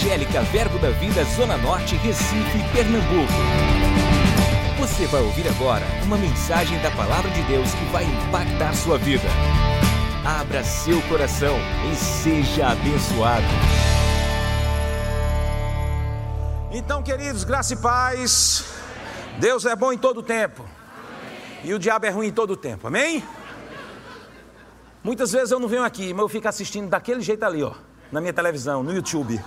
Evangélica Verbo da Vida Zona Norte, Recife, Pernambuco. Você vai ouvir agora uma mensagem da Palavra de Deus que vai impactar sua vida. Abra seu coração e seja abençoado. Então, queridos, graça e paz. Deus é bom em todo tempo. E o diabo é ruim em todo tempo. Amém? Muitas vezes eu não venho aqui, mas eu fico assistindo daquele jeito ali, ó, na minha televisão, no YouTube.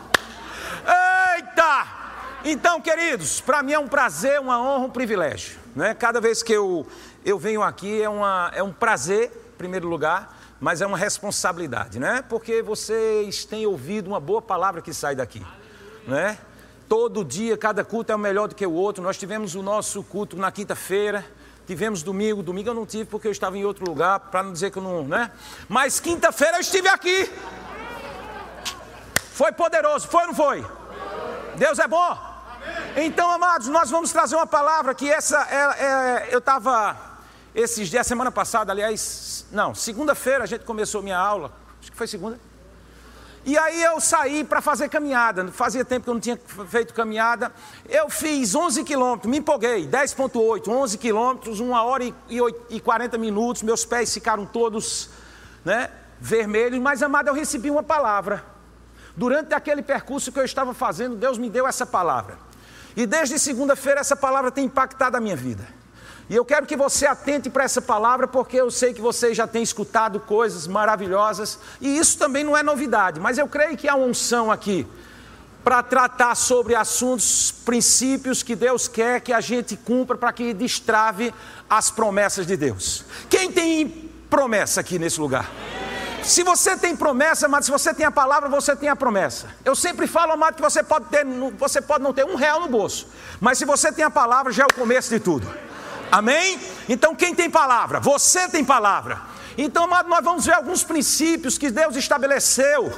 Então, queridos, para mim é um prazer, uma honra, um privilégio. Né? Cada vez que eu, eu venho aqui é, uma, é um prazer, em primeiro lugar, mas é uma responsabilidade, né? Porque vocês têm ouvido uma boa palavra que sai daqui, né? Todo dia, cada culto é melhor do que o outro. Nós tivemos o nosso culto na quinta-feira. Tivemos domingo, domingo eu não tive porque eu estava em outro lugar, para não dizer que eu não, né? Mas quinta-feira eu estive aqui. Foi poderoso, foi ou não foi? Deus é bom. Então, amados, nós vamos trazer uma palavra que essa é, é eu estava esses dias, semana passada, aliás, não, segunda-feira a gente começou minha aula, acho que foi segunda. E aí eu saí para fazer caminhada. Fazia tempo que eu não tinha feito caminhada. Eu fiz 11 quilômetros, me empolguei, 10,8, 11 quilômetros, 1 hora e 40 minutos. Meus pés ficaram todos né, vermelhos, mas amado, eu recebi uma palavra. Durante aquele percurso que eu estava fazendo, Deus me deu essa palavra. E desde segunda-feira essa palavra tem impactado a minha vida. E eu quero que você atente para essa palavra, porque eu sei que você já tem escutado coisas maravilhosas, e isso também não é novidade, mas eu creio que há uma unção aqui para tratar sobre assuntos, princípios que Deus quer que a gente cumpra para que destrave as promessas de Deus. Quem tem promessa aqui nesse lugar? Se você tem promessa, amado, se você tem a palavra, você tem a promessa. Eu sempre falo, amado, que você pode, ter, você pode não ter um real no bolso, mas se você tem a palavra, já é o começo de tudo. Amém? Então quem tem palavra? Você tem palavra. Então, amado, nós vamos ver alguns princípios que Deus estabeleceu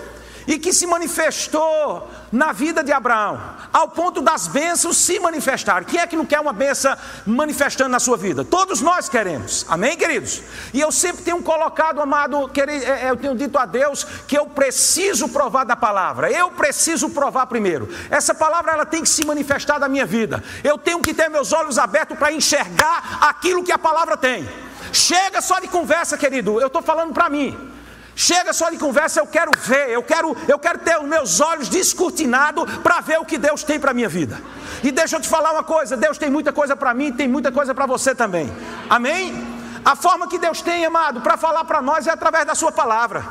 e que se manifestou na vida de Abraão, ao ponto das bênçãos se manifestarem. Quem é que não quer uma benção manifestando na sua vida? Todos nós queremos, amém, queridos? E eu sempre tenho colocado, amado, é, é, eu tenho dito a Deus que eu preciso provar da palavra, eu preciso provar primeiro. Essa palavra ela tem que se manifestar na minha vida, eu tenho que ter meus olhos abertos para enxergar aquilo que a palavra tem. Chega só de conversa, querido, eu estou falando para mim. Chega só de conversa, eu quero ver, eu quero, eu quero ter os meus olhos descortinados para ver o que Deus tem para a minha vida. E deixa eu te falar uma coisa: Deus tem muita coisa para mim, tem muita coisa para você também. Amém? A forma que Deus tem, amado, para falar para nós é através da Sua palavra.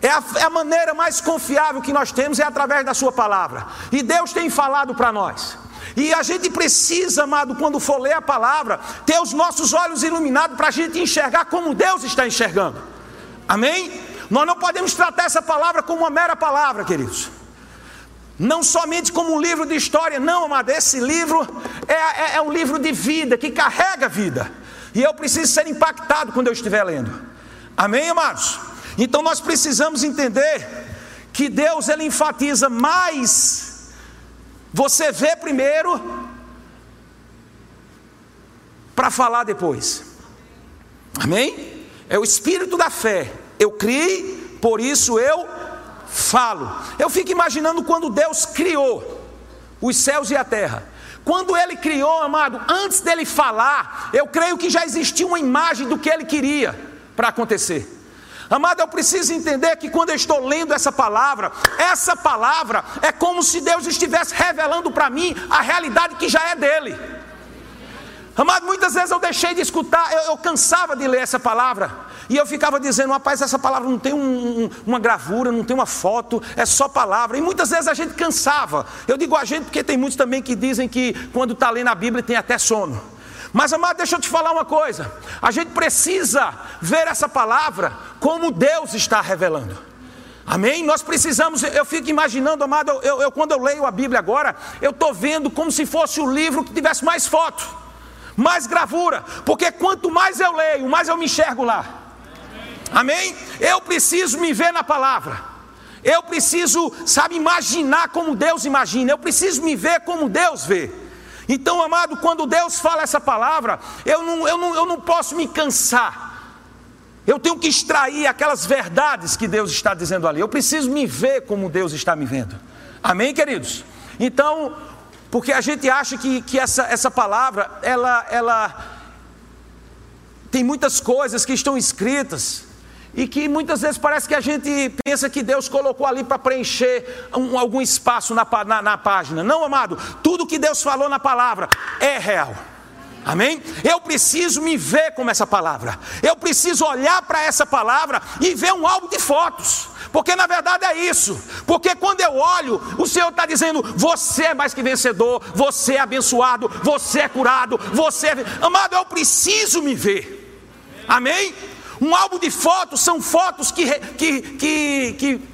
É a, é a, maneira mais confiável que nós temos é através da Sua palavra. E Deus tem falado para nós. E a gente precisa, amado, quando for ler a palavra, ter os nossos olhos iluminados para a gente enxergar como Deus está enxergando. Amém? Nós não podemos tratar essa palavra como uma mera palavra, queridos. Não somente como um livro de história, não, amado. Esse livro é, é, é um livro de vida, que carrega vida. E eu preciso ser impactado quando eu estiver lendo. Amém, amados? Então nós precisamos entender que Deus ele enfatiza mais você vê primeiro para falar depois. Amém? É o espírito da fé. Eu criei, por isso eu falo. Eu fico imaginando quando Deus criou os céus e a terra. Quando ele criou, amado, antes dele falar, eu creio que já existia uma imagem do que ele queria para acontecer. Amado, eu preciso entender que quando eu estou lendo essa palavra, essa palavra é como se Deus estivesse revelando para mim a realidade que já é dele. Amado, muitas vezes eu deixei de escutar, eu, eu, cansava de ler essa palavra, e eu ficava dizendo, rapaz, essa palavra não tem um, um, uma gravura, não tem uma foto, é só palavra. E muitas vezes a gente cansava. Eu digo a gente porque tem muitos também que dizem que quando está lendo a Bíblia tem até sono. Mas, amado, deixa eu te falar uma coisa: a gente precisa ver essa palavra como Deus está revelando. Amém? Nós precisamos, eu fico imaginando, amado, eu, eu quando eu leio a Bíblia agora, eu estou vendo como se fosse o livro que tivesse mais fotos mais gravura, porque quanto mais eu leio, mais eu me enxergo lá. Amém? Eu preciso me ver na palavra. Eu preciso, sabe, imaginar como Deus imagina. Eu preciso me ver como Deus vê. Então, amado, quando Deus fala essa palavra, eu não, eu não, eu não posso me cansar. Eu tenho que extrair aquelas verdades que Deus está dizendo ali. Eu preciso me ver como Deus está me vendo. Amém, queridos? Então, porque a gente acha que, que essa, essa palavra, ela, ela tem muitas coisas que estão escritas e que muitas vezes parece que a gente pensa que Deus colocou ali para preencher um, algum espaço na, na, na página. Não, amado, tudo que Deus falou na palavra é real. Amém? Eu preciso me ver como essa palavra. Eu preciso olhar para essa palavra e ver um álbum de fotos. Porque na verdade é isso. Porque quando eu olho, o Senhor está dizendo: você é mais que vencedor, você é abençoado, você é curado, você é. Amado, eu preciso me ver. Amém? Um álbum de fotos são fotos que, que, que, que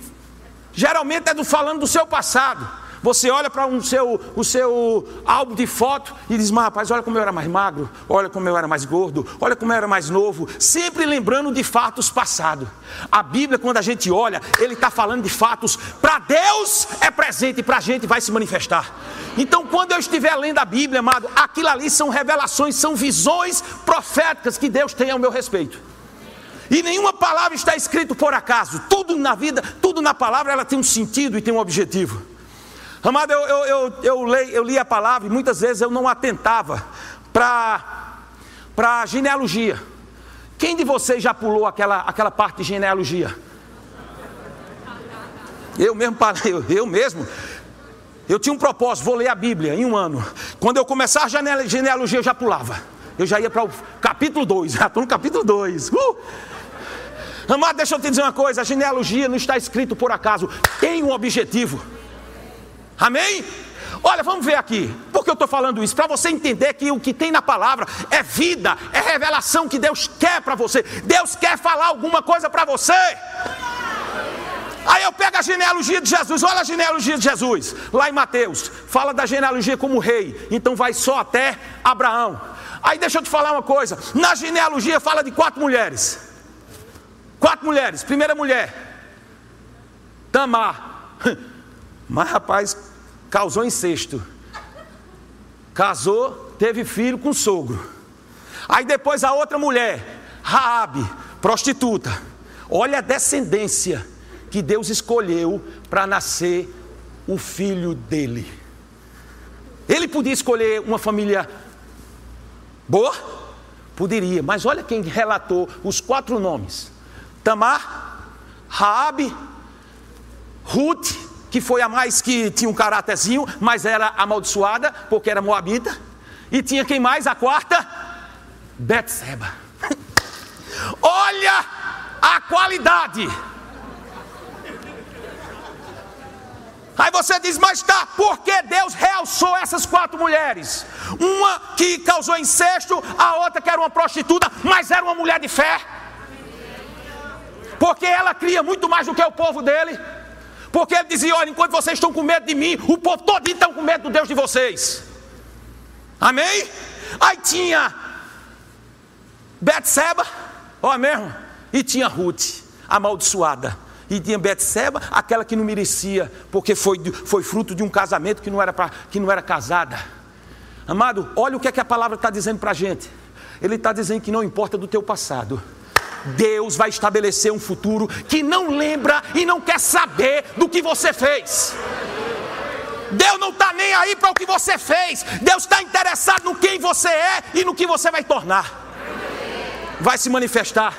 geralmente é do, falando do seu passado. Você olha para um seu, o seu álbum de foto e diz: rapaz, olha como eu era mais magro, olha como eu era mais gordo, olha como eu era mais novo, sempre lembrando de fatos passados. A Bíblia, quando a gente olha, ele está falando de fatos para Deus é presente e para a gente vai se manifestar. Então, quando eu estiver lendo a Bíblia, amado, aquilo ali são revelações, são visões proféticas que Deus tem ao meu respeito. E nenhuma palavra está escrito por acaso. Tudo na vida, tudo na palavra, ela tem um sentido e tem um objetivo. Amado, eu, eu, eu, eu, li, eu li a palavra e muitas vezes eu não atentava para a genealogia. Quem de vocês já pulou aquela, aquela parte de genealogia? Eu mesmo, eu, eu mesmo. Eu tinha um propósito, vou ler a Bíblia em um ano. Quando eu começar a genealogia, eu já pulava. Eu já ia para o capítulo 2. Já estou no capítulo 2. Uh! Amado, deixa eu te dizer uma coisa: a genealogia não está escrito por acaso, tem um objetivo. Amém? Olha, vamos ver aqui. Por que eu estou falando isso? Para você entender que o que tem na palavra é vida, é revelação que Deus quer para você. Deus quer falar alguma coisa para você. Aí eu pego a genealogia de Jesus, olha a genealogia de Jesus, lá em Mateus, fala da genealogia como rei, então vai só até Abraão. Aí deixa eu te falar uma coisa: na genealogia fala de quatro mulheres. Quatro mulheres. Primeira mulher, Tamar. Mas rapaz, causou incesto. Casou, teve filho com o sogro. Aí depois a outra mulher, Raabe, prostituta. Olha a descendência que Deus escolheu para nascer o filho dele. Ele podia escolher uma família boa? Poderia, mas olha quem relatou os quatro nomes: Tamar, Raabe, Ruth que foi a mais que tinha um caráterzinho, mas era amaldiçoada, porque era moabita. E tinha quem mais? A quarta? Betseba. Olha a qualidade. Aí você diz, mas tá, por que Deus realçou essas quatro mulheres? Uma que causou incesto, a outra que era uma prostituta, mas era uma mulher de fé. Porque ela cria muito mais do que o povo dele. Porque ele dizia: Olha, enquanto vocês estão com medo de mim, o povo todo está com medo do Deus de vocês. Amém? Aí tinha Betseba, ó mesmo, e tinha Ruth, amaldiçoada. E tinha Betseba, aquela que não merecia, porque foi, foi fruto de um casamento que não era, pra, que não era casada. Amado, olha o que, é que a palavra está dizendo para a gente. Ele está dizendo que não importa do teu passado, Deus vai estabelecer um futuro que não lembra e não quer saber do que você fez. Deus não está nem aí para o que você fez. Deus está interessado no quem você é e no que você vai tornar. Vai se manifestar.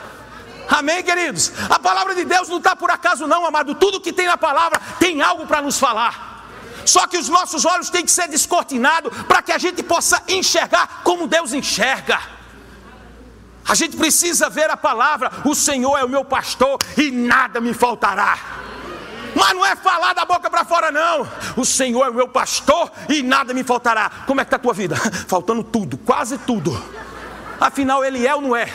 Amém, queridos? A palavra de Deus não está por acaso, não, amado. Tudo que tem na palavra tem algo para nos falar. Só que os nossos olhos têm que ser descortinados para que a gente possa enxergar como Deus enxerga. A gente precisa ver a palavra: o Senhor é o meu pastor e nada me faltará. Mas não é falar da boca para fora, não. O Senhor é o meu pastor e nada me faltará. Como é que está a tua vida? Faltando tudo, quase tudo. Afinal, Ele é ou não é?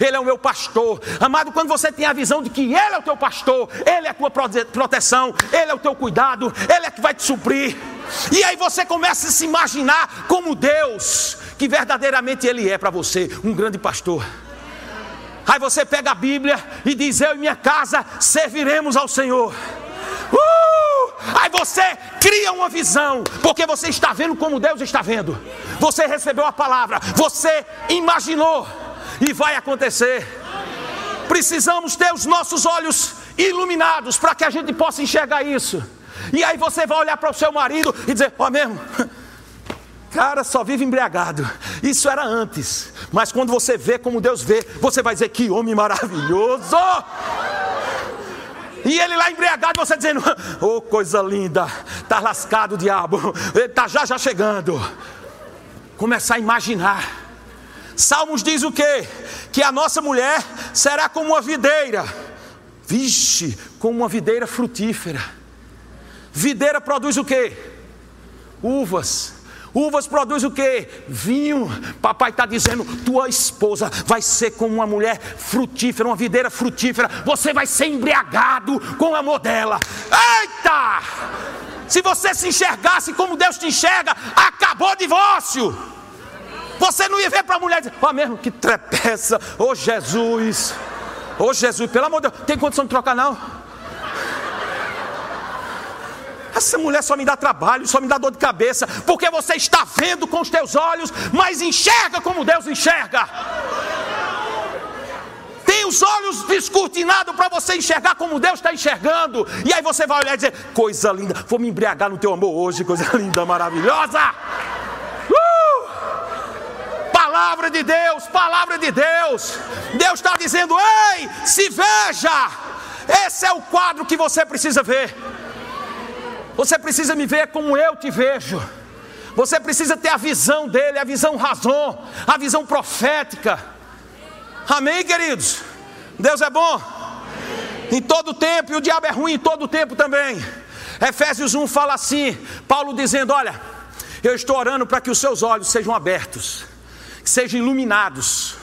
Ele é o meu pastor. Amado, quando você tem a visão de que Ele é o teu pastor, Ele é a tua proteção, Ele é o teu cuidado, Ele é que vai te suprir. E aí você começa a se imaginar como Deus, que verdadeiramente Ele é para você, um grande pastor. Aí você pega a Bíblia e diz: Eu e minha casa serviremos ao Senhor. Uh! Aí você cria uma visão, porque você está vendo como Deus está vendo. Você recebeu a palavra, você imaginou, e vai acontecer. Precisamos ter os nossos olhos iluminados para que a gente possa enxergar isso. E aí você vai olhar para o seu marido e dizer: Ó, oh, mesmo, cara só vive embriagado. Isso era antes, mas quando você vê como Deus vê, você vai dizer: Que homem maravilhoso! E ele lá embriagado, você dizendo: Oh, coisa linda, tá lascado o diabo, ele tá já já chegando. Começar a imaginar. Salmos diz o quê? Que a nossa mulher será como uma videira. Vixe, como uma videira frutífera. Videira produz o quê? Uvas. Uvas produz o que? Vinho. Papai está dizendo: tua esposa vai ser como uma mulher frutífera, uma videira frutífera. Você vai ser embriagado com o amor dela. Eita! Se você se enxergasse como Deus te enxerga, acabou o divórcio. Você não ia ver para a mulher dizer: ó, oh, mesmo que trepeça, ô oh, Jesus, ô oh, Jesus, pelo amor de Deus, tem condição de trocar não? Essa mulher só me dá trabalho, só me dá dor de cabeça, porque você está vendo com os teus olhos, mas enxerga como Deus enxerga. Tem os olhos descortinados para você enxergar como Deus está enxergando. E aí você vai olhar e dizer: Coisa linda, vou me embriagar no teu amor hoje, coisa linda, maravilhosa. Uh! Palavra de Deus, palavra de Deus. Deus está dizendo: Ei, se veja. Esse é o quadro que você precisa ver. Você precisa me ver como eu te vejo. Você precisa ter a visão dele, a visão razão, a visão profética. Amém, queridos? Deus é bom em todo tempo e o diabo é ruim em todo tempo também. Efésios 1 fala assim: Paulo dizendo: Olha, eu estou orando para que os seus olhos sejam abertos, que sejam iluminados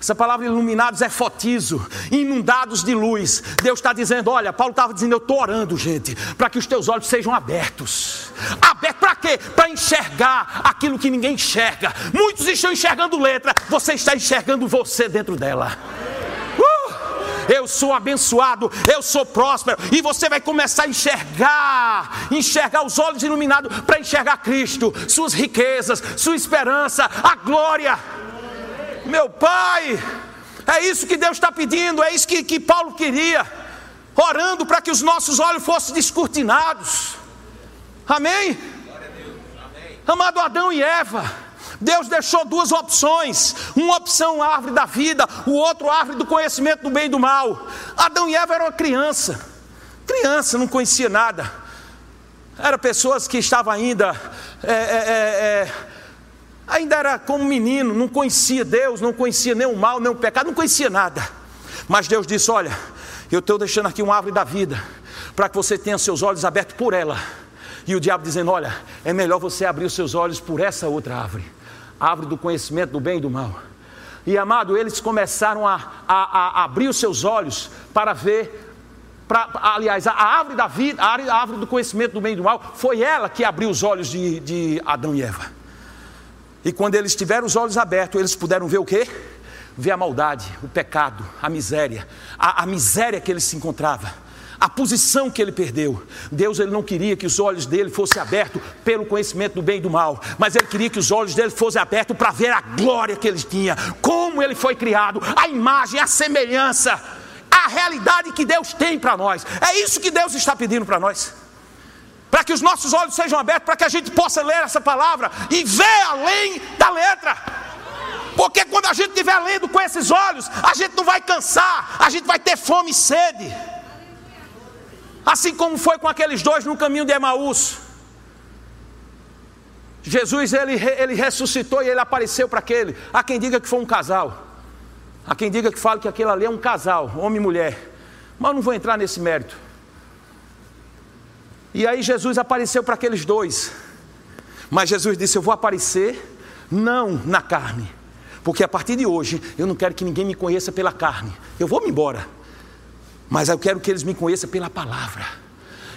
essa palavra iluminados é fotizo, inundados de luz. Deus está dizendo: olha, Paulo estava dizendo, eu estou orando, gente, para que os teus olhos sejam abertos. Aberto para quê? Para enxergar aquilo que ninguém enxerga. Muitos estão enxergando letra, você está enxergando você dentro dela. Uh! eu sou abençoado, eu sou próspero, e você vai começar a enxergar, enxergar os olhos iluminados para enxergar Cristo, suas riquezas, sua esperança, a glória. Meu pai, é isso que Deus está pedindo, é isso que, que Paulo queria, orando para que os nossos olhos fossem descortinados. Amém? Amado Adão e Eva, Deus deixou duas opções: uma opção árvore da vida, o outro árvore do conhecimento do bem e do mal. Adão e Eva eram criança, criança, não conhecia nada. Eram pessoas que estavam ainda é, é, é, é Ainda era como menino, não conhecia Deus, não conhecia nem o mal, nem o pecado, não conhecia nada. Mas Deus disse: Olha, eu estou deixando aqui uma árvore da vida, para que você tenha seus olhos abertos por ela. E o diabo dizendo: Olha, é melhor você abrir os seus olhos por essa outra árvore a árvore do conhecimento do bem e do mal. E amado, eles começaram a, a, a abrir os seus olhos para ver Pra, aliás, a árvore da vida, a árvore do conhecimento do bem e do mal, foi ela que abriu os olhos de, de Adão e Eva. E quando eles tiveram os olhos abertos, eles puderam ver o quê? Ver a maldade, o pecado, a miséria, a, a miséria que ele se encontrava, a posição que ele perdeu. Deus ele não queria que os olhos dele fossem abertos pelo conhecimento do bem e do mal, mas ele queria que os olhos dele fossem abertos para ver a glória que ele tinha, como ele foi criado, a imagem, a semelhança, a realidade que Deus tem para nós. É isso que Deus está pedindo para nós para que os nossos olhos sejam abertos, para que a gente possa ler essa palavra e ver além da letra. Porque quando a gente estiver lendo com esses olhos, a gente não vai cansar, a gente vai ter fome e sede. Assim como foi com aqueles dois no caminho de Emaús. Jesus ele, ele ressuscitou e ele apareceu para aquele. Há quem diga que foi um casal. Há quem diga que fala que aquele ali é um casal, homem e mulher. Mas eu não vou entrar nesse mérito. E aí Jesus apareceu para aqueles dois. Mas Jesus disse: Eu vou aparecer não na carne, porque a partir de hoje eu não quero que ninguém me conheça pela carne. Eu vou me embora, mas eu quero que eles me conheçam pela palavra.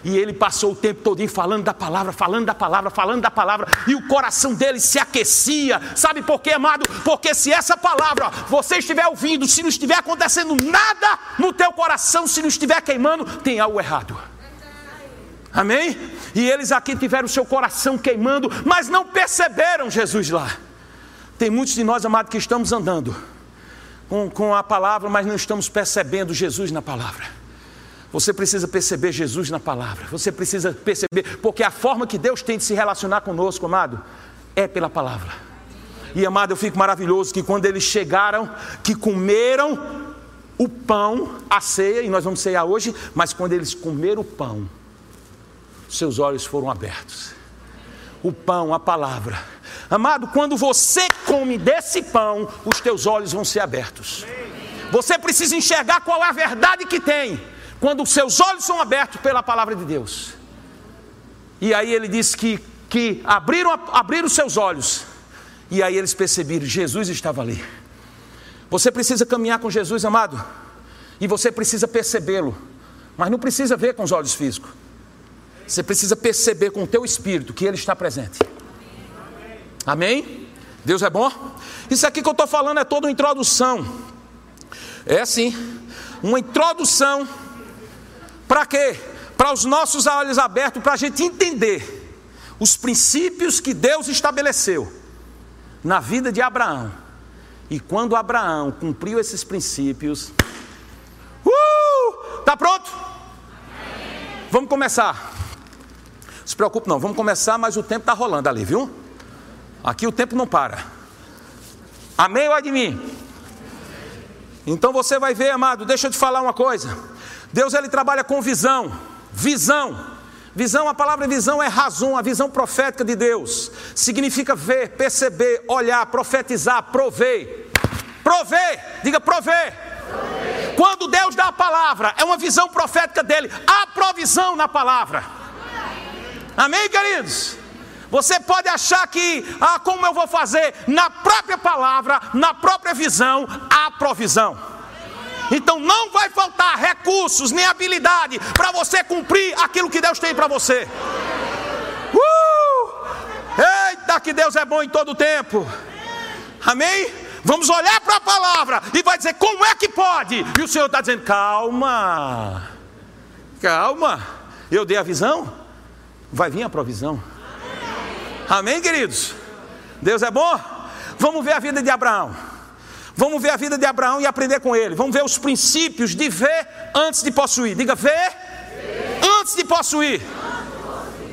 E ele passou o tempo todo falando da palavra, falando da palavra, falando da palavra, e o coração dele se aquecia. Sabe por quê, amado? Porque se essa palavra você estiver ouvindo, se não estiver acontecendo nada no teu coração, se não estiver queimando, tem algo errado. Amém? E eles aqui tiveram seu coração queimando, mas não perceberam Jesus lá. Tem muitos de nós, amados, que estamos andando com, com a palavra, mas não estamos percebendo Jesus na palavra. Você precisa perceber Jesus na palavra. Você precisa perceber, porque a forma que Deus tem de se relacionar conosco, amado, é pela palavra. E amado, eu fico maravilhoso que quando eles chegaram, que comeram o pão, a ceia, e nós vamos ceiar hoje, mas quando eles comeram o pão, seus olhos foram abertos. O pão, a palavra. Amado, quando você come desse pão, os teus olhos vão ser abertos. Você precisa enxergar qual é a verdade que tem quando os seus olhos são abertos pela palavra de Deus. E aí ele diz que, que abriram, abriram seus olhos, e aí eles perceberam: Jesus estava ali. Você precisa caminhar com Jesus, amado, e você precisa percebê-lo, mas não precisa ver com os olhos físicos. Você precisa perceber com o teu espírito que ele está presente. Amém? Deus é bom? Isso aqui que eu estou falando é toda uma introdução. É assim, uma introdução para quê? Para os nossos olhos abertos, para a gente entender os princípios que Deus estabeleceu na vida de Abraão. E quando Abraão cumpriu esses princípios, uh, tá pronto? Vamos começar. Se preocupe não, vamos começar, mas o tempo está rolando ali, viu? Aqui o tempo não para. Amém ou de mim? Então você vai ver, amado, deixa eu te falar uma coisa. Deus ele trabalha com visão, visão. Visão, a palavra visão é razão, a visão profética de Deus. Significa ver, perceber, olhar, profetizar, prover. Prover, diga prover. Quando Deus dá a palavra, é uma visão profética dele. Há provisão na palavra. Amém, queridos? Você pode achar que, ah, como eu vou fazer? Na própria palavra, na própria visão, há provisão. Então não vai faltar recursos nem habilidade para você cumprir aquilo que Deus tem para você. Uh! Eita, que Deus é bom em todo tempo. Amém? Vamos olhar para a palavra e vai dizer como é que pode. E o Senhor está dizendo: calma, calma. Eu dei a visão, vai vir a provisão. Amém, queridos? Deus é bom? Vamos ver a vida de Abraão. Vamos ver a vida de Abraão e aprender com ele. Vamos ver os princípios de ver antes de possuir. Diga ver. Antes, de possuir.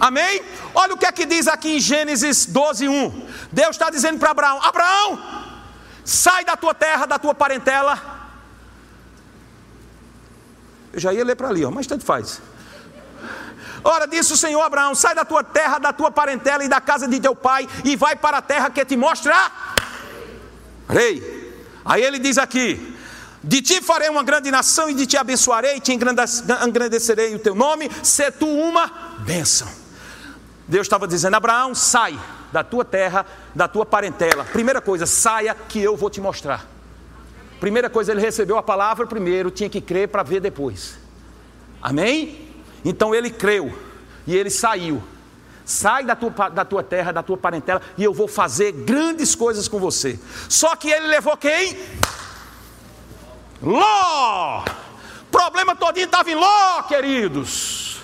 Amém? Olha o que é que diz aqui em Gênesis 12, 1. Deus está dizendo para Abraão: Abraão, sai da tua terra, da tua parentela. Eu já ia ler para ali, ó, mas tanto faz. Ora, disse o Senhor Abraão: sai da tua terra, da tua parentela e da casa de teu pai, e vai para a terra que te mostra. Rei. Aí ele diz aqui: De ti farei uma grande nação e de ti abençoarei, te engrandecerei o teu nome, se tu uma bênção. Deus estava dizendo: Abraão, sai da tua terra, da tua parentela. Primeira coisa, saia que eu vou te mostrar. Primeira coisa, ele recebeu a palavra primeiro, tinha que crer para ver depois. Amém? Então ele creu e ele saiu. Sai da tua, da tua terra, da tua parentela, e eu vou fazer grandes coisas com você. Só que ele levou quem? Ló! Problema todinho estava em Ló, queridos.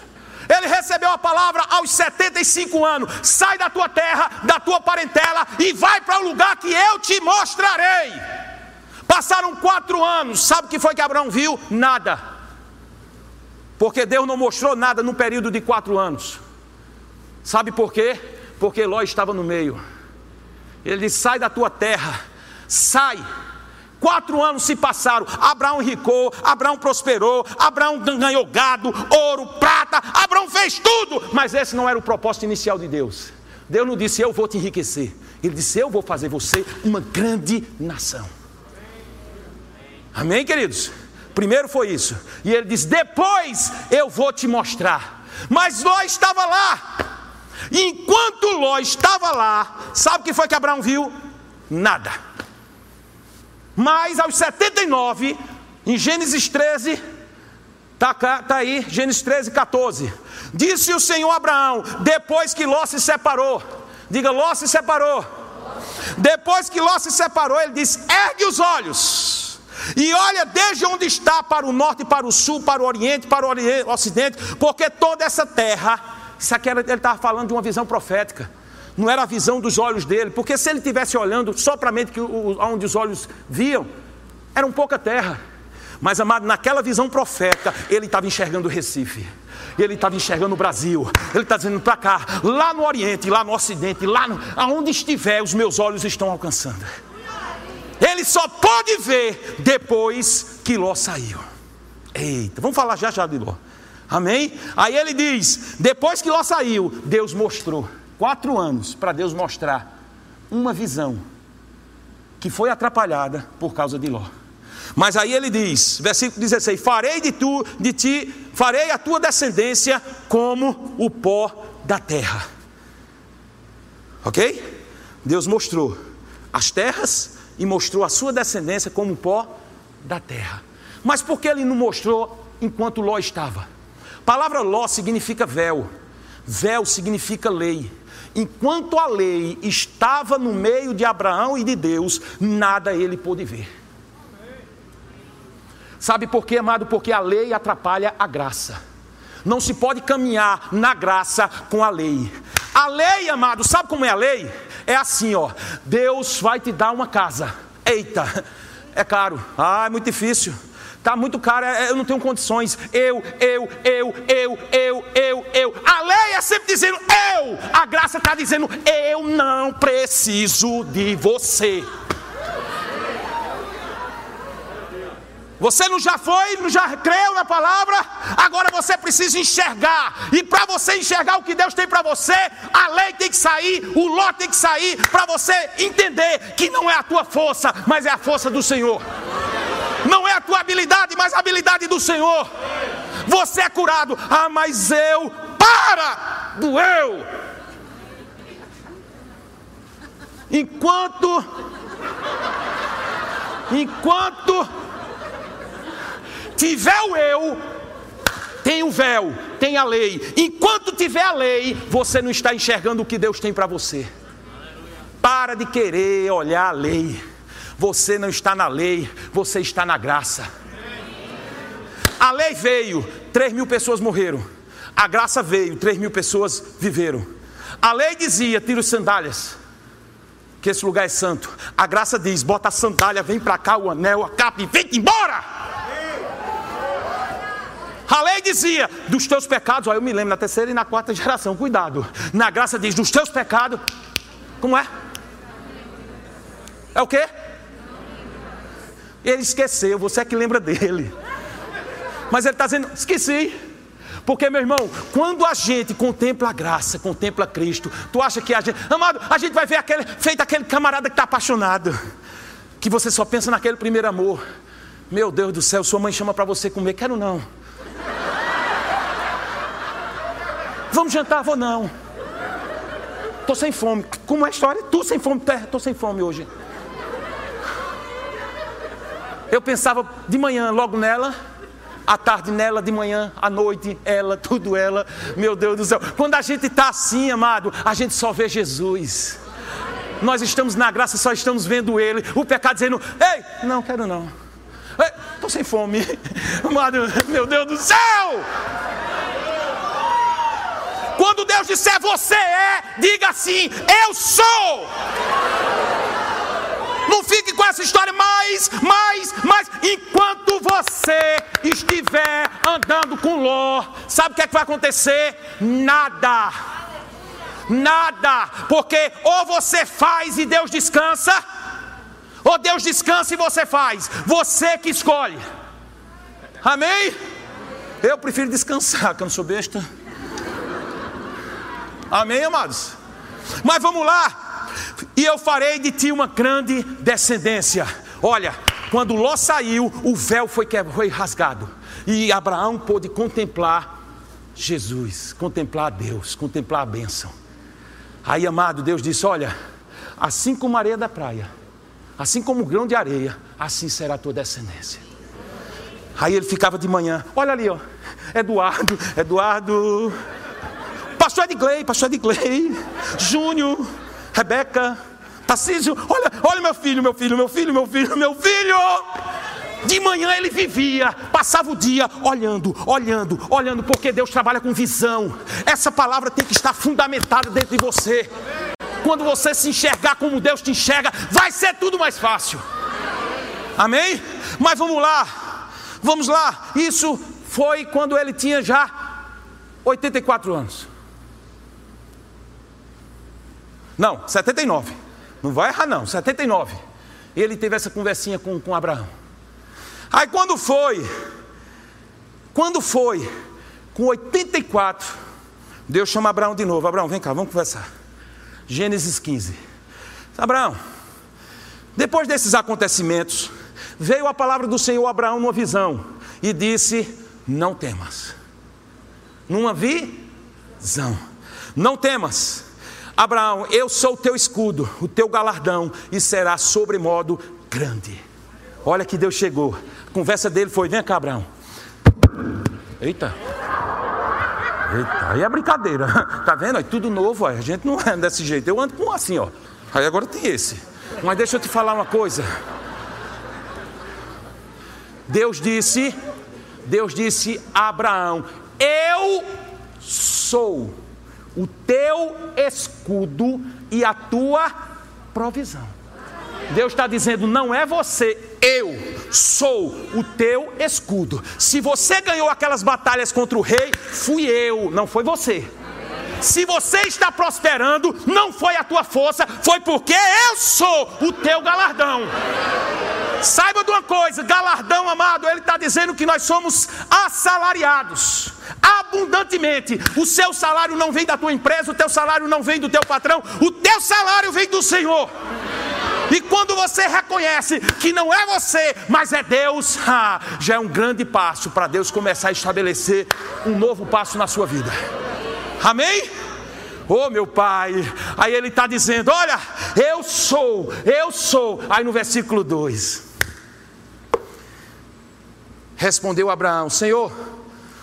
Ele recebeu a palavra aos 75 anos: sai da tua terra, da tua parentela e vai para o lugar que eu te mostrarei. Passaram quatro anos, sabe o que foi que Abraão viu? Nada, porque Deus não mostrou nada no período de quatro anos. Sabe por quê? Porque Ló estava no meio. Ele disse: sai da tua terra, sai. Quatro anos se passaram, Abraão enricou, Abraão prosperou, Abraão ganhou gado, ouro, prata, Abraão fez tudo, mas esse não era o propósito inicial de Deus. Deus não disse, eu vou te enriquecer, Ele disse, eu vou fazer você uma grande nação. Amém, queridos? Primeiro foi isso, e ele disse, depois eu vou te mostrar. Mas Ló estava lá, e enquanto Ló estava lá, sabe o que foi que Abraão viu? Nada. Mas aos 79, em Gênesis 13, está tá aí, Gênesis 13, 14. Disse o Senhor Abraão, depois que Ló se separou, diga, Ló se separou. Depois que Ló se separou, ele disse: ergue os olhos. E olha desde onde está, para o norte, para o sul, para o oriente, para o ocidente, porque toda essa terra isso aqui era, ele estava falando de uma visão profética. Não era a visão dos olhos dele, porque se ele estivesse olhando só para a mente que, onde os olhos viam, era um pouca terra. Mas, amado, naquela visão profética, ele estava enxergando o Recife. Ele estava enxergando o Brasil. Ele está dizendo para cá, lá no Oriente, lá no Ocidente, lá no, aonde estiver, os meus olhos estão alcançando. Ele só pode ver depois que Ló saiu. Eita, vamos falar já já de Ló. Amém? Aí ele diz: depois que Ló saiu, Deus mostrou. Quatro anos para Deus mostrar uma visão que foi atrapalhada por causa de Ló. Mas aí ele diz, versículo 16: Farei de tu, de ti, farei a tua descendência como o pó da terra. Ok? Deus mostrou as terras e mostrou a sua descendência como pó da terra. Mas por que ele não mostrou enquanto Ló estava? A palavra Ló significa véu. Véu significa lei. Enquanto a lei estava no meio de Abraão e de Deus, nada ele pôde ver. Sabe por quê, amado? Porque a lei atrapalha a graça. Não se pode caminhar na graça com a lei. A lei, amado, sabe como é a lei? É assim, ó. Deus vai te dar uma casa. Eita, é caro. Ah, é muito difícil. Tá muito caro, é, eu não tenho condições. Eu, eu, eu, eu, eu, eu, eu. A lei é sempre dizendo eu. A graça está dizendo eu não preciso de você. Você não já foi, não já creu na palavra, agora você precisa enxergar. E para você enxergar o que Deus tem para você, a lei tem que sair, o ló tem que sair, para você entender que não é a tua força, mas é a força do Senhor. Não é a tua habilidade, mas a habilidade do Senhor. Você é curado, ah, mas eu, para, doeu. Enquanto, enquanto tiver o eu, tem o véu, tem a lei. Enquanto tiver a lei, você não está enxergando o que Deus tem para você. Para de querer olhar a lei. Você não está na lei, você está na graça. A lei veio, 3 mil pessoas morreram. A graça veio, 3 mil pessoas viveram. A lei dizia: tira as sandálias, que esse lugar é santo. A graça diz: bota a sandália, vem para cá, o anel, a capa e vem embora. A lei dizia: dos teus pecados, ó, eu me lembro na terceira e na quarta geração, cuidado. Na graça diz: dos teus pecados, como é? É o quê? Ele esqueceu, você é que lembra dele. Mas ele está dizendo: esqueci. Porque, meu irmão, quando a gente contempla a graça, contempla Cristo, tu acha que a gente, amado, a gente vai ver aquele, feito aquele camarada que está apaixonado, que você só pensa naquele primeiro amor. Meu Deus do céu, sua mãe chama para você comer, quero não. Vamos jantar? Vou não. Estou sem fome. Como é a história? Tu sem fome? Estou sem fome hoje. Eu pensava de manhã logo nela, à tarde nela, de manhã, à noite, ela, tudo ela. Meu Deus do céu. Quando a gente está assim, amado, a gente só vê Jesus. Nós estamos na graça, só estamos vendo Ele. O pecado dizendo: Ei, não quero não. Estou sem fome. Meu Deus do céu! Quando Deus disser você é, diga assim: Eu sou. Não fique com essa história mais, mais, mais. Enquanto você estiver andando com Ló, sabe o que, é que vai acontecer? Nada. Nada. Porque ou você faz e Deus descansa, ou Deus descansa e você faz. Você que escolhe. Amém? Eu prefiro descansar, que eu não sou besta. Amém, amados? Mas vamos lá. E eu farei de ti uma grande descendência. Olha, quando Ló saiu, o véu foi, foi rasgado. E Abraão pôde contemplar Jesus, contemplar Deus, contemplar a bênção. Aí, amado, Deus disse: Olha, assim como a areia da praia, assim como o grão de areia, assim será a tua descendência. Aí ele ficava de manhã, olha ali, ó, Eduardo, Eduardo, pastor Edgley, pastor Edgley, Júnior, Rebeca, Tarcísio, olha, olha meu filho, meu filho, meu filho, meu filho, meu filho. De manhã ele vivia, passava o dia olhando, olhando, olhando, porque Deus trabalha com visão. Essa palavra tem que estar fundamentada dentro de você. Quando você se enxergar como Deus te enxerga, vai ser tudo mais fácil. Amém? Mas vamos lá. Vamos lá, isso foi quando ele tinha já 84 anos. Não, 79. Não vai errar, não, 79. Ele teve essa conversinha com, com Abraão. Aí quando foi, quando foi, com 84, Deus chama Abraão de novo. Abraão, vem cá, vamos conversar. Gênesis 15. Abraão, depois desses acontecimentos, veio a palavra do Senhor a Abraão numa visão e disse: Não temas. Numa visão. Não temas. Abraão, eu sou o teu escudo, o teu galardão, e será sobremodo grande. Olha que Deus chegou. A conversa dele foi: Vem cá, Abraão. Eita. Eita, aí é brincadeira. Tá vendo? É tudo novo, a gente não é desse jeito. Eu ando com assim, ó. Aí agora tem esse. Mas deixa eu te falar uma coisa. Deus disse, Deus disse a Abraão: Eu sou o teu escudo e a tua provisão. Deus está dizendo: não é você, eu sou o teu escudo. Se você ganhou aquelas batalhas contra o rei, fui eu, não foi você. Se você está prosperando, não foi a tua força, foi porque eu sou o teu galardão. Saiba de uma coisa: galardão, amado, ele está dizendo que nós somos assalariados abundantemente. O seu salário não vem da tua empresa, o teu salário não vem do teu patrão, o teu salário vem do Senhor. E quando você reconhece que não é você, mas é Deus, ah, já é um grande passo para Deus começar a estabelecer um novo passo na sua vida. Amém? Oh meu pai, aí ele está dizendo: Olha, eu sou, eu sou. Aí no versículo 2: Respondeu Abraão: Senhor,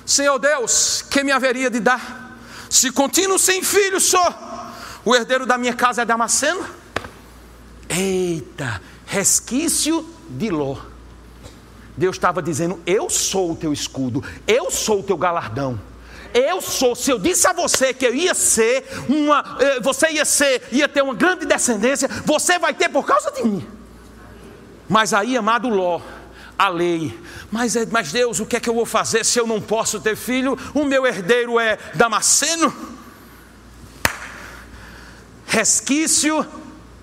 Senhor Deus, que me haveria de dar? Se continuo sem filho sou, o herdeiro da minha casa é Damasceno Eita, resquício de Ló. Deus estava dizendo: Eu sou o teu escudo, eu sou o teu galardão. Eu sou, se eu disse a você que eu ia ser uma, eh, você ia ser, ia ter uma grande descendência, você vai ter por causa de mim. Mas aí, amado Ló, a lei, mas, é, mas Deus, o que é que eu vou fazer se eu não posso ter filho? O meu herdeiro é Damasceno. Resquício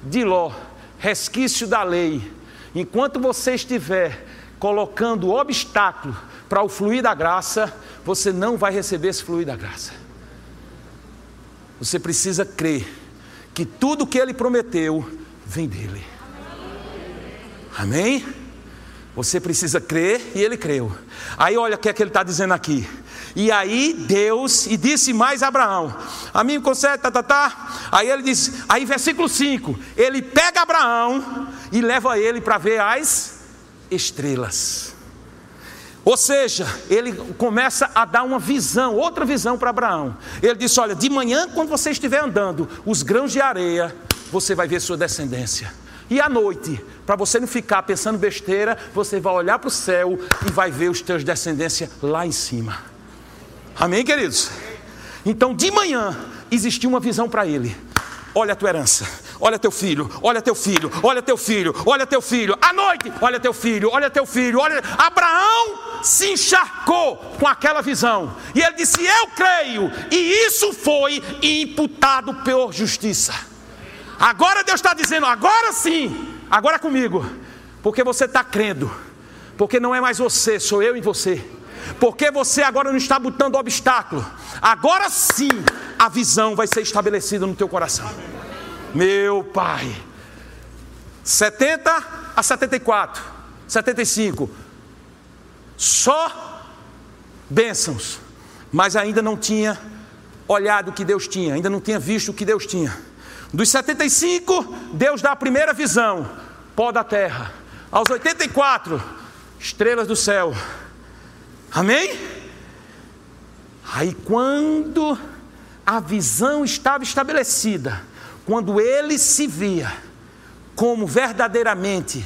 de Ló resquício da lei, enquanto você estiver colocando obstáculo para o fluir da graça, você não vai receber esse fluir da graça. Você precisa crer que tudo que ele prometeu vem dele. Amém? Você precisa crer e ele creu. Aí olha o que é que ele está dizendo aqui. E aí Deus, e disse mais a Abraão: A mim tá, tá, tá. Aí ele diz, aí versículo 5: Ele pega Abraão e leva ele para ver as estrelas. Ou seja, ele começa a dar uma visão, outra visão para Abraão. Ele disse: Olha, de manhã, quando você estiver andando, os grãos de areia, você vai ver sua descendência. E à noite, para você não ficar pensando besteira, você vai olhar para o céu e vai ver os teus descendência lá em cima. Amém, queridos? Então, de manhã, existiu uma visão para ele: olha a tua herança, olha teu filho, olha teu filho, olha teu filho, olha teu filho. À noite, olha teu filho, olha teu filho, olha. Abraão se encharcou com aquela visão. E ele disse: Eu creio. E isso foi imputado por justiça. Agora Deus está dizendo: agora sim, agora comigo. Porque você está crendo. Porque não é mais você, sou eu e você porque você agora não está botando obstáculo. Agora sim a visão vai ser estabelecida no teu coração. Meu Pai. 70 a 74, 75. Só bênçãos, mas ainda não tinha olhado o que Deus tinha, ainda não tinha visto o que Deus tinha. Dos 75, Deus dá a primeira visão: pó da terra. Aos 84, estrelas do céu. Amém? Aí quando a visão estava estabelecida, quando ele se via como verdadeiramente,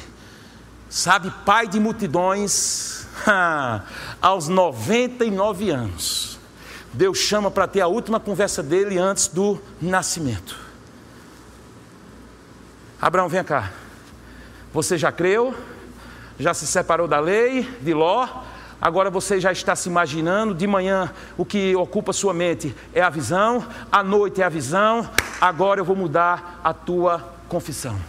sabe, pai de multidões, aos 99 anos, Deus chama para ter a última conversa dele antes do nascimento. Abraão, vem cá. Você já creu? Já se separou da lei de Ló? Agora você já está se imaginando, de manhã o que ocupa sua mente é a visão, à noite é a visão, agora eu vou mudar a tua confissão.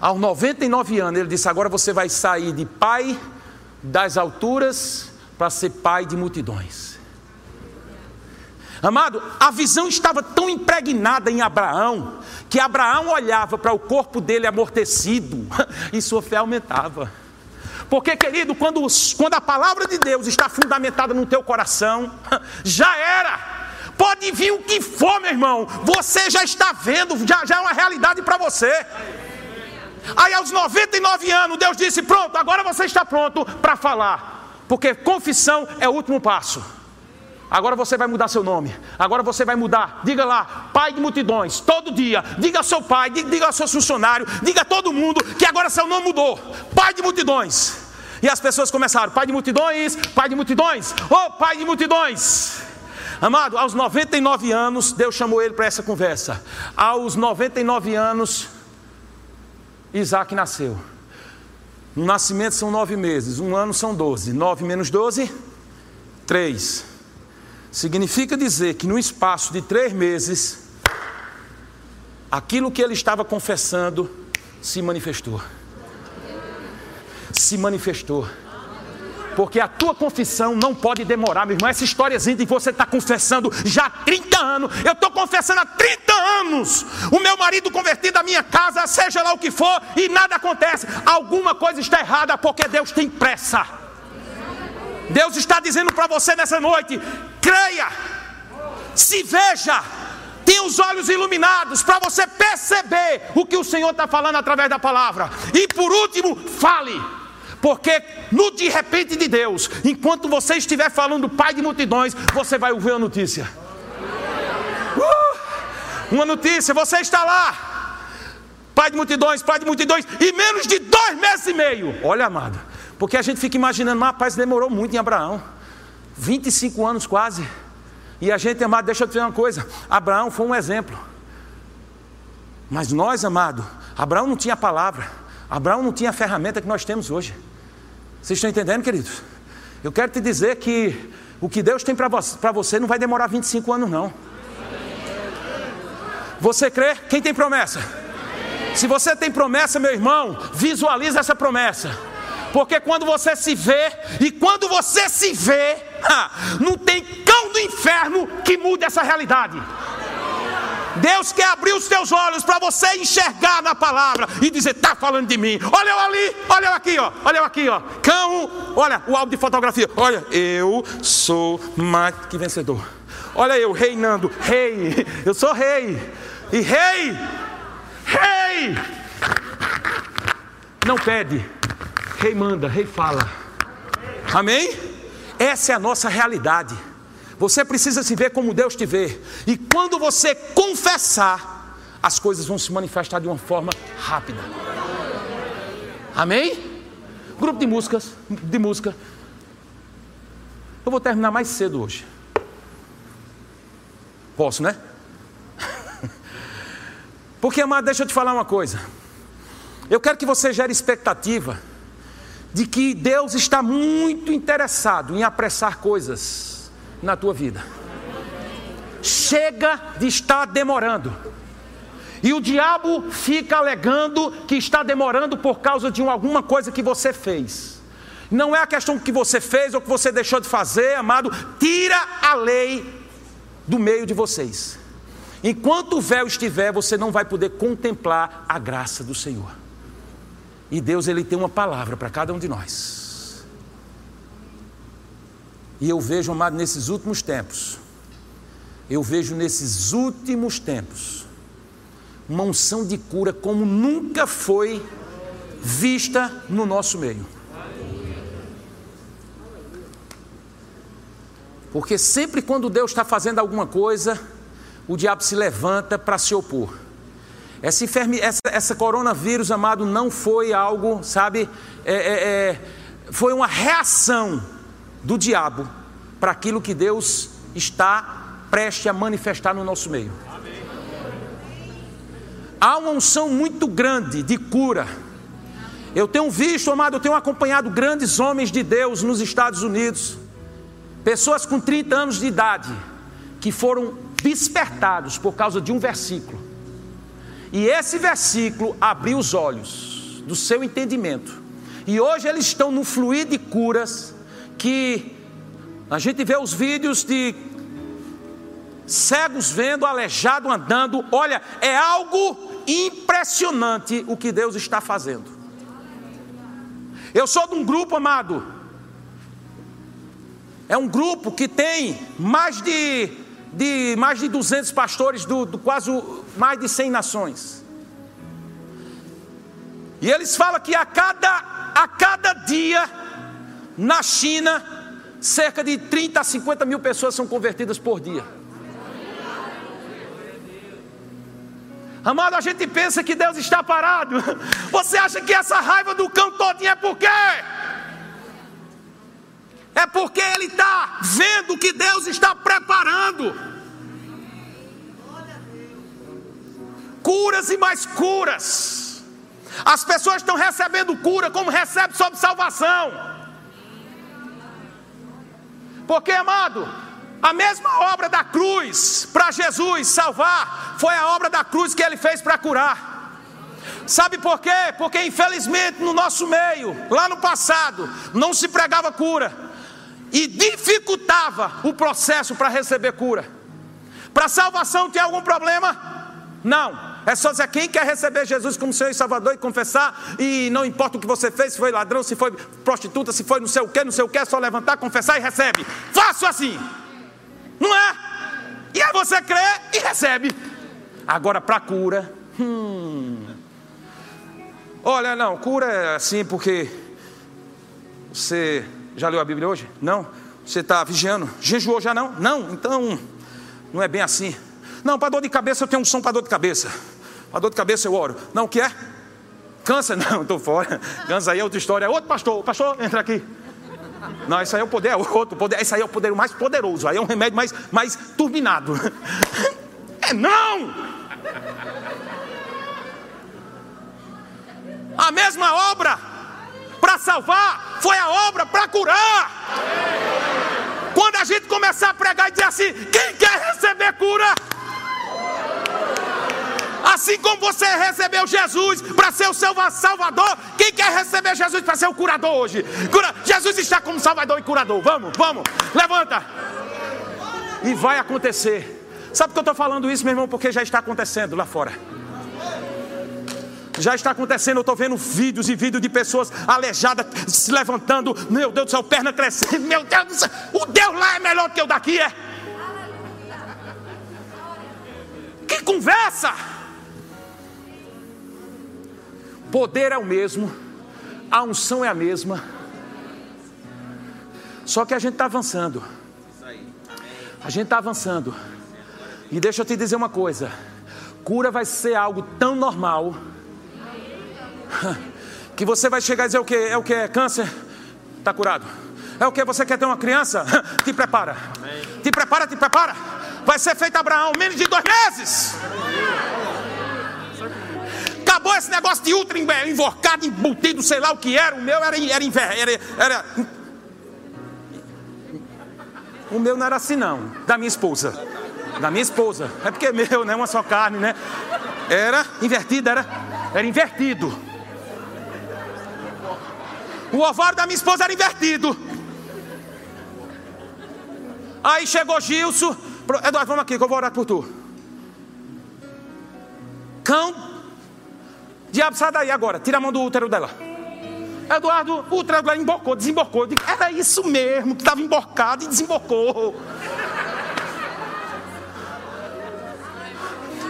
Aos 99 anos, ele disse: agora você vai sair de pai das alturas para ser pai de multidões. Amado, a visão estava tão impregnada em Abraão, que Abraão olhava para o corpo dele amortecido e sua fé aumentava. Porque, querido, quando, quando a palavra de Deus está fundamentada no teu coração, já era. Pode vir o que for, meu irmão, você já está vendo, já, já é uma realidade para você. Aí, aos 99 anos, Deus disse: Pronto, agora você está pronto para falar, porque confissão é o último passo. Agora você vai mudar seu nome. Agora você vai mudar. Diga lá, pai de multidões, todo dia. Diga ao seu pai, diga ao seu funcionário, diga a todo mundo que agora seu nome mudou. Pai de multidões. E as pessoas começaram: pai de multidões, pai de multidões, oh pai de multidões. Amado, aos 99 anos, Deus chamou ele para essa conversa. Aos 99 anos, Isaac nasceu. Um nascimento são nove meses, um ano são doze. Nove menos doze, três. Significa dizer que no espaço de três meses, aquilo que ele estava confessando se manifestou. Se manifestou. Porque a tua confissão não pode demorar, meu irmão. Essa historiazinha de você está confessando já há 30 anos. Eu estou confessando há 30 anos. O meu marido convertido à minha casa, seja lá o que for, e nada acontece. Alguma coisa está errada, porque Deus tem pressa. Deus está dizendo para você nessa noite: creia, se veja, tenha os olhos iluminados para você perceber o que o Senhor está falando através da palavra. E por último, fale. Porque no de repente de Deus, enquanto você estiver falando Pai de multidões, você vai ouvir uma notícia. Uh, uma notícia, você está lá, Pai de multidões, Pai de multidões, e menos de dois meses e meio. Olha, amado, porque a gente fica imaginando, mas rapaz, demorou muito em Abraão. 25 anos quase. E a gente, amado, deixa eu te dizer uma coisa: Abraão foi um exemplo. Mas nós, amado, Abraão não tinha palavra, Abraão não tinha a ferramenta que nós temos hoje. Vocês estão entendendo, queridos? Eu quero te dizer que o que Deus tem para você, não vai demorar 25 anos, não. Você crê? Quem tem promessa? Se você tem promessa, meu irmão, visualiza essa promessa. Porque quando você se vê, e quando você se vê, não tem cão do inferno que mude essa realidade. Deus quer abrir os teus olhos para você enxergar na palavra e dizer: está falando de mim. Olha eu ali, olha eu aqui, ó, olha eu aqui, ó. Cão, olha o álbum de fotografia. Olha, eu sou mais que vencedor. Olha eu reinando, rei. Eu sou rei. E rei, rei, não pede, rei manda, rei fala. Amém? Essa é a nossa realidade. Você precisa se ver como Deus te vê. E quando você confessar, as coisas vão se manifestar de uma forma rápida. Amém? Grupo de músicas, de música. Eu vou terminar mais cedo hoje. Posso, né? Porque, amado, deixa eu te falar uma coisa. Eu quero que você gere expectativa de que Deus está muito interessado em apressar coisas na tua vida. Chega de estar demorando. E o diabo fica alegando que está demorando por causa de alguma coisa que você fez. Não é a questão que você fez ou que você deixou de fazer, amado. Tira a lei do meio de vocês. Enquanto o véu estiver, você não vai poder contemplar a graça do Senhor. E Deus ele tem uma palavra para cada um de nós. E eu vejo, amado, nesses últimos tempos, eu vejo nesses últimos tempos, uma unção de cura como nunca foi vista no nosso meio. Porque sempre quando Deus está fazendo alguma coisa, o diabo se levanta para se opor. Essa, enferme, essa, essa coronavírus, amado, não foi algo, sabe, é, é, é, foi uma reação do diabo para aquilo que Deus está prestes a manifestar no nosso meio. Há uma unção muito grande de cura. Eu tenho visto, amado, eu tenho acompanhado grandes homens de Deus nos Estados Unidos, pessoas com 30 anos de idade, que foram despertados por causa de um versículo. E esse versículo abriu os olhos do seu entendimento. E hoje eles estão no fluir de curas que a gente vê os vídeos de cegos vendo, aleijado andando. Olha, é algo impressionante o que Deus está fazendo. Eu sou de um grupo, amado. É um grupo que tem mais de, de mais de 200 pastores do, do quase mais de 100 nações. E eles falam que a cada, a cada dia na China, cerca de 30 a 50 mil pessoas são convertidas por dia. Amado, a gente pensa que Deus está parado. Você acha que essa raiva do cão todinho é por quê? É porque ele está vendo que Deus está preparando. Curas e mais curas. As pessoas estão recebendo cura como recebe sobre salvação. Porque, amado, a mesma obra da cruz para Jesus salvar foi a obra da cruz que ele fez para curar. Sabe por quê? Porque infelizmente no nosso meio, lá no passado, não se pregava cura e dificultava o processo para receber cura. Para salvação tem algum problema? Não. É só dizer quem quer receber Jesus como Senhor e Salvador e confessar, e não importa o que você fez, se foi ladrão, se foi prostituta, se foi não sei o que, não sei o que, é só levantar, confessar e recebe. Fácil assim. Não é? E aí você crê e recebe. Agora, para cura, hum. Olha, não, cura é assim porque você já leu a Bíblia hoje? Não. Você está vigiando? Jejuou já não? Não, então não é bem assim. Não, para dor de cabeça eu tenho um som para dor de cabeça. Para dor de cabeça eu oro. Não, o que é? Câncer? Não, estou fora. Câncer aí é outra história. É outro pastor. Pastor, entra aqui. Não, isso aí é o poder, é outro poder. Esse aí é o poder mais poderoso. Aí é um remédio mais, mais turbinado. É não! A mesma obra para salvar foi a obra para curar. Quando a gente começar a pregar e dizer assim: quem quer receber cura? Assim como você recebeu Jesus para ser o seu salvador, quem quer receber Jesus para ser o curador hoje? Cura, Jesus está como salvador e curador. Vamos, vamos, levanta. E vai acontecer. Sabe por que eu estou falando isso, meu irmão? Porque já está acontecendo lá fora. Já está acontecendo, eu estou vendo vídeos e vídeos de pessoas aleijadas se levantando. Meu Deus do céu, perna crescendo. Meu Deus do céu, o Deus lá é melhor do que o daqui, é? Que conversa! poder é o mesmo, a unção é a mesma, só que a gente está avançando. A gente está avançando. E deixa eu te dizer uma coisa: cura vai ser algo tão normal que você vai chegar e dizer o que? É o que? É câncer? Está curado. É o que? Você quer ter uma criança? Te prepara. Te prepara, te prepara. Vai ser feito Abraão menos de dois meses. Acabou esse negócio de ultra invocado, embutido, sei lá o que era. O meu era, era, era, era. O meu não era assim, não. Da minha esposa. Da minha esposa. É porque é meu, né? Uma só carne, né? Era invertido, era. Era invertido. O ovário da minha esposa era invertido. Aí chegou Gilson. Eduardo, vamos aqui que eu vou orar por tu. Cão Diabo, sai daí agora, tira a mão do útero dela. Eduardo, o útero dela embocou, desembocou. Era isso mesmo, que estava embocado e desembocou.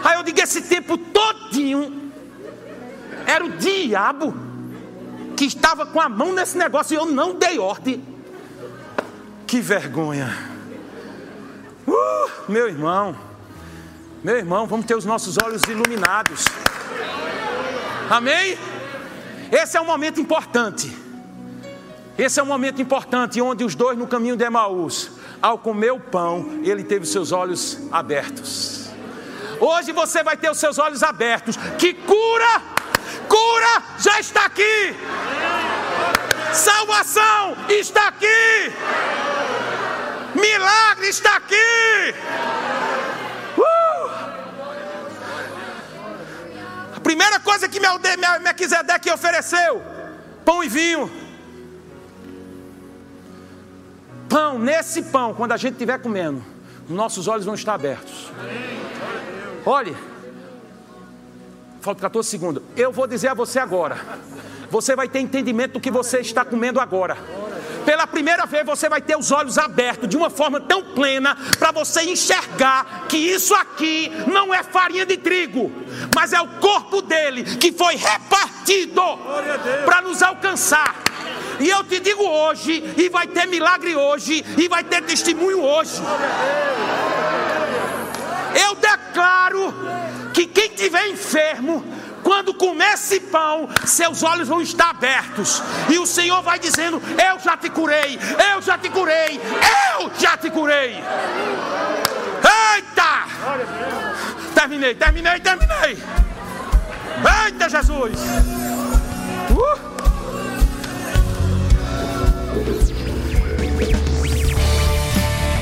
Aí eu digo, esse tempo todinho era o diabo que estava com a mão nesse negócio e eu não dei ordem. Que vergonha. Uh, meu irmão, meu irmão, vamos ter os nossos olhos iluminados. Amém? Esse é um momento importante. Esse é um momento importante onde os dois no caminho de Emaús, ao comer o pão, ele teve seus olhos abertos. Hoje você vai ter os seus olhos abertos. Que cura! Cura já está aqui. Salvação está aqui. Milagre está aqui. Uh! A primeira coisa que Melquisedeque ofereceu: pão e vinho. Pão, nesse pão, quando a gente estiver comendo, nossos olhos vão estar abertos. Olhe, falta 14 segundos. Eu vou dizer a você agora. Você vai ter entendimento do que você está comendo agora. Pela primeira vez você vai ter os olhos abertos de uma forma tão plena para você enxergar que isso aqui não é farinha de trigo, mas é o corpo dele que foi repartido para nos alcançar. E eu te digo hoje, e vai ter milagre hoje, e vai ter testemunho hoje. Eu declaro que quem tiver enfermo, quando comer esse pão, seus olhos vão estar abertos. E o Senhor vai dizendo: Eu já te curei, eu já te curei, eu já te curei. Eita! Terminei, terminei, terminei. Eita, Jesus! Uh!